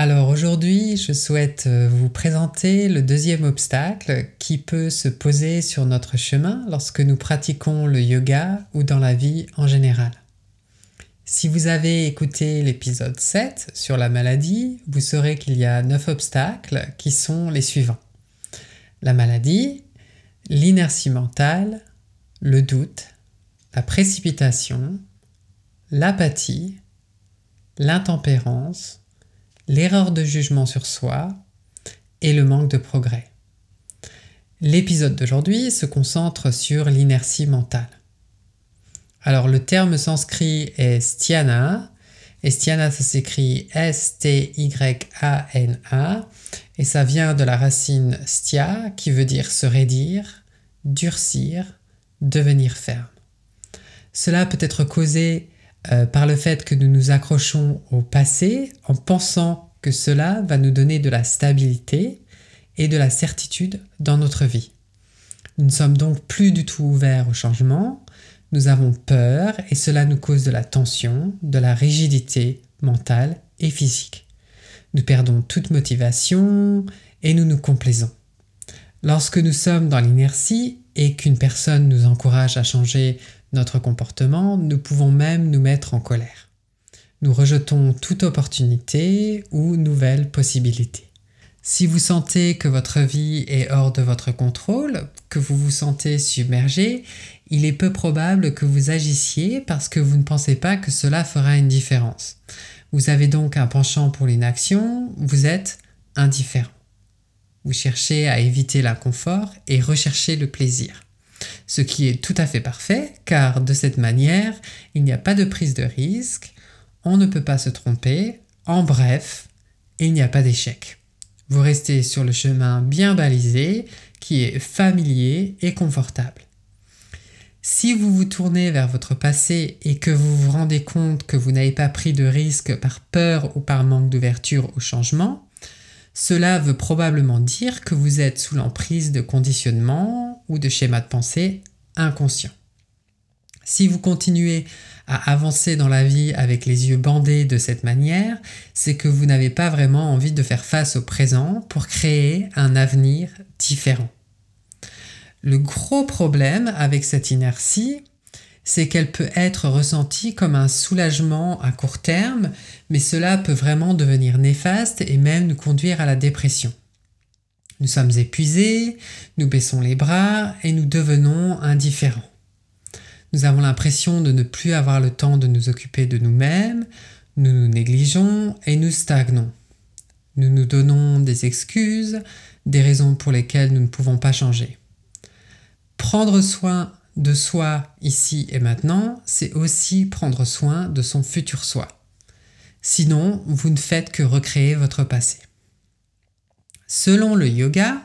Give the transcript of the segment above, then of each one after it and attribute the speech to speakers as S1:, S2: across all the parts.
S1: Alors aujourd'hui, je souhaite euh, vous présenter le deuxième obstacle qui peut se poser sur notre chemin lorsque nous pratiquons le yoga ou dans la vie en général. Si vous avez écouté l'épisode 7 sur la maladie, vous saurez qu'il y a 9 obstacles qui sont les suivants. La maladie, l'inertie mentale, le doute, la précipitation, l'apathie, l'intempérance, l'erreur de jugement sur soi et le manque de progrès. L'épisode d'aujourd'hui se concentre sur l'inertie mentale. Alors le terme sanskrit est Styana, et Styana ça s'écrit S-T-Y-A-N-A, et ça vient de la racine stya qui veut dire se raidir, durcir, devenir ferme. Cela peut être causé euh, par le fait que nous nous accrochons au passé en pensant que cela va nous donner de la stabilité et de la certitude dans notre vie. Nous ne sommes donc plus du tout ouverts au changement, nous avons peur et cela nous cause de la tension, de la rigidité mentale et physique. Nous perdons toute motivation et nous nous complaisons. Lorsque nous sommes dans l'inertie et qu'une personne nous encourage à changer notre comportement, nous pouvons même nous mettre en colère. Nous rejetons toute opportunité ou nouvelle possibilité. Si vous sentez que votre vie est hors de votre contrôle, que vous vous sentez submergé, il est peu probable que vous agissiez parce que vous ne pensez pas que cela fera une différence. Vous avez donc un penchant pour l'inaction, vous êtes indifférent. Vous cherchez à éviter l'inconfort et recherchez le plaisir ce qui est tout à fait parfait, car de cette manière, il n'y a pas de prise de risque, on ne peut pas se tromper, en bref, il n'y a pas d'échec. Vous restez sur le chemin bien balisé, qui est familier et confortable. Si vous vous tournez vers votre passé et que vous vous rendez compte que vous n'avez pas pris de risque par peur ou par manque d'ouverture au changement, cela veut probablement dire que vous êtes sous l'emprise de conditionnements ou de schémas de pensée inconscients. Si vous continuez à avancer dans la vie avec les yeux bandés de cette manière, c'est que vous n'avez pas vraiment envie de faire face au présent pour créer un avenir différent. Le gros problème avec cette inertie, c'est qu'elle peut être ressentie comme un soulagement à court terme, mais cela peut vraiment devenir néfaste et même nous conduire à la dépression. Nous sommes épuisés, nous baissons les bras et nous devenons indifférents. Nous avons l'impression de ne plus avoir le temps de nous occuper de nous-mêmes, nous nous négligeons et nous stagnons. Nous nous donnons des excuses, des raisons pour lesquelles nous ne pouvons pas changer. Prendre soin de soi ici et maintenant, c'est aussi prendre soin de son futur soi. Sinon, vous ne faites que recréer votre passé. Selon le yoga,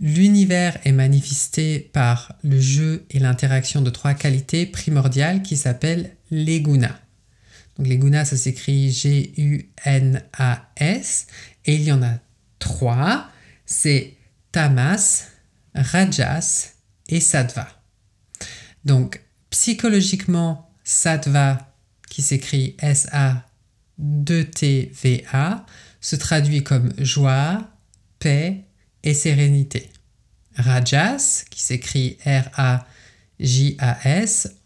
S1: l'univers est manifesté par le jeu et l'interaction de trois qualités primordiales qui s'appellent les gunas. Les gunas, ça s'écrit G-U-N-A-S et il y en a trois. C'est tamas, rajas et sattva. Donc, psychologiquement, sattva, qui s'écrit S-A-2-T-V-A, se traduit comme joie, et sérénité. Rajas, qui s'écrit R-A-J-A-S,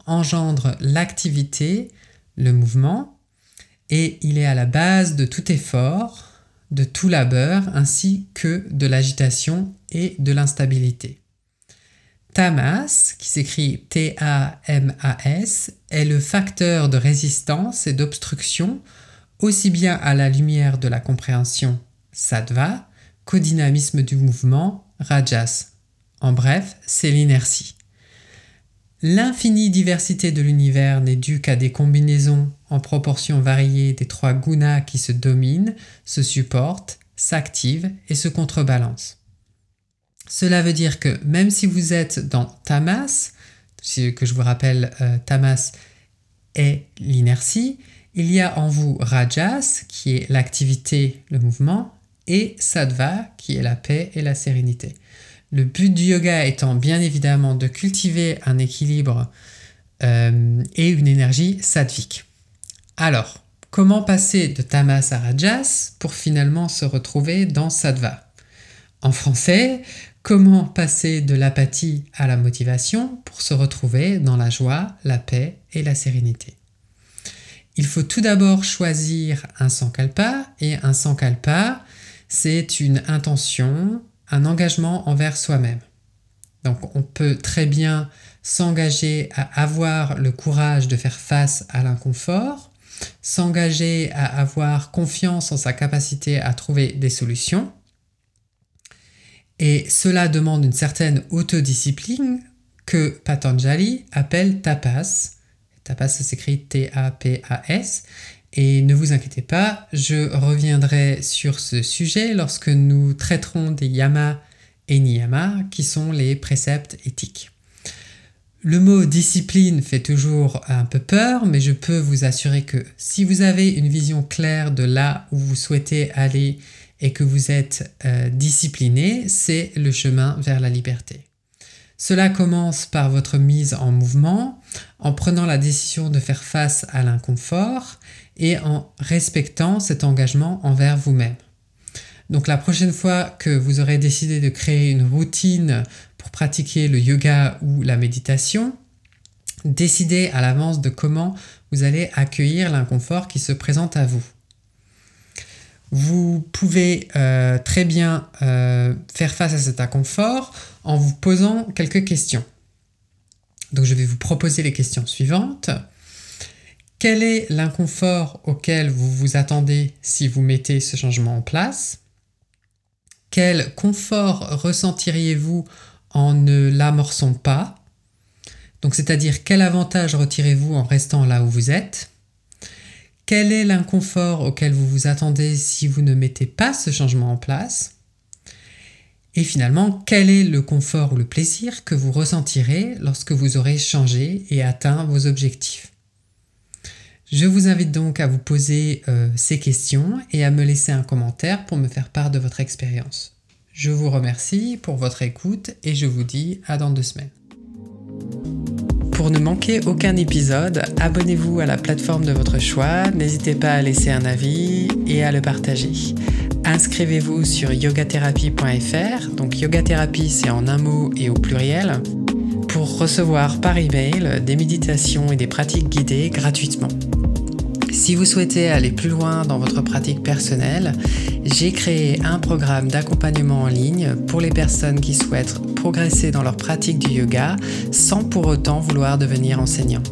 S1: engendre l'activité, le mouvement, et il est à la base de tout effort, de tout labeur, ainsi que de l'agitation et de l'instabilité. Tamas, qui s'écrit T-A-M-A-S, est le facteur de résistance et d'obstruction aussi bien à la lumière de la compréhension sattva qu'au dynamisme du mouvement rajas. En bref, c'est l'inertie. L'infinie diversité de l'univers n'est due qu'à des combinaisons en proportions variées des trois gunas qui se dominent, se supportent, s'activent et se contrebalancent. Cela veut dire que même si vous êtes dans tamas, que je vous rappelle, euh, tamas est l'inertie, il y a en vous rajas, qui est l'activité, le mouvement, et sattva, qui est la paix et la sérénité. Le but du yoga étant bien évidemment de cultiver un équilibre euh, et une énergie sattvique. Alors, comment passer de tamas à rajas pour finalement se retrouver dans sattva? En français, comment passer de l'apathie à la motivation pour se retrouver dans la joie, la paix et la sérénité? Il faut tout d'abord choisir un sankalpa et un sankalpa, c'est une intention, un engagement envers soi-même. Donc on peut très bien s'engager à avoir le courage de faire face à l'inconfort, s'engager à avoir confiance en sa capacité à trouver des solutions. Et cela demande une certaine autodiscipline que Patanjali appelle tapas, Tapas, s'écrit T-A-P-A-S. Et ne vous inquiétez pas, je reviendrai sur ce sujet lorsque nous traiterons des yama et niyama, qui sont les préceptes éthiques. Le mot discipline fait toujours un peu peur, mais je peux vous assurer que si vous avez une vision claire de là où vous souhaitez aller et que vous êtes euh, discipliné, c'est le chemin vers la liberté. Cela commence par votre mise en mouvement, en prenant la décision de faire face à l'inconfort et en respectant cet engagement envers vous-même. Donc la prochaine fois que vous aurez décidé de créer une routine pour pratiquer le yoga ou la méditation, décidez à l'avance de comment vous allez accueillir l'inconfort qui se présente à vous. Vous pouvez euh, très bien euh, faire face à cet inconfort en vous posant quelques questions. Donc je vais vous proposer les questions suivantes. Quel est l'inconfort auquel vous vous attendez si vous mettez ce changement en place? Quel confort ressentiriez-vous en ne l'amorçant pas? Donc c'est-à-dire quel avantage retirez-vous en restant là où vous êtes? Quel est l'inconfort auquel vous vous attendez si vous ne mettez pas ce changement en place? Et finalement, quel est le confort ou le plaisir que vous ressentirez lorsque vous aurez changé et atteint vos objectifs? Je vous invite donc à vous poser euh, ces questions et à me laisser un commentaire pour me faire part de votre expérience. Je vous remercie pour votre écoute et je vous dis à dans deux semaines. Pour ne manquer aucun épisode, abonnez-vous à la plateforme de votre choix, n'hésitez pas à laisser un avis et à le partager inscrivez-vous sur yogatherapie.fr, donc yogathérapie c'est en un mot et au pluriel, pour recevoir par email des méditations et des pratiques guidées gratuitement. Si vous souhaitez aller plus loin dans votre pratique personnelle, j'ai créé un programme d'accompagnement en ligne pour les personnes qui souhaitent progresser dans leur pratique du yoga sans pour autant vouloir devenir enseignant.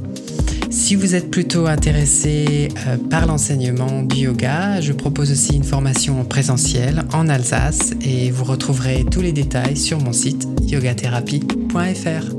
S1: Si vous êtes plutôt intéressé euh, par l'enseignement du yoga, je propose aussi une formation présentielle en Alsace et vous retrouverez tous les détails sur mon site yogatherapie.fr.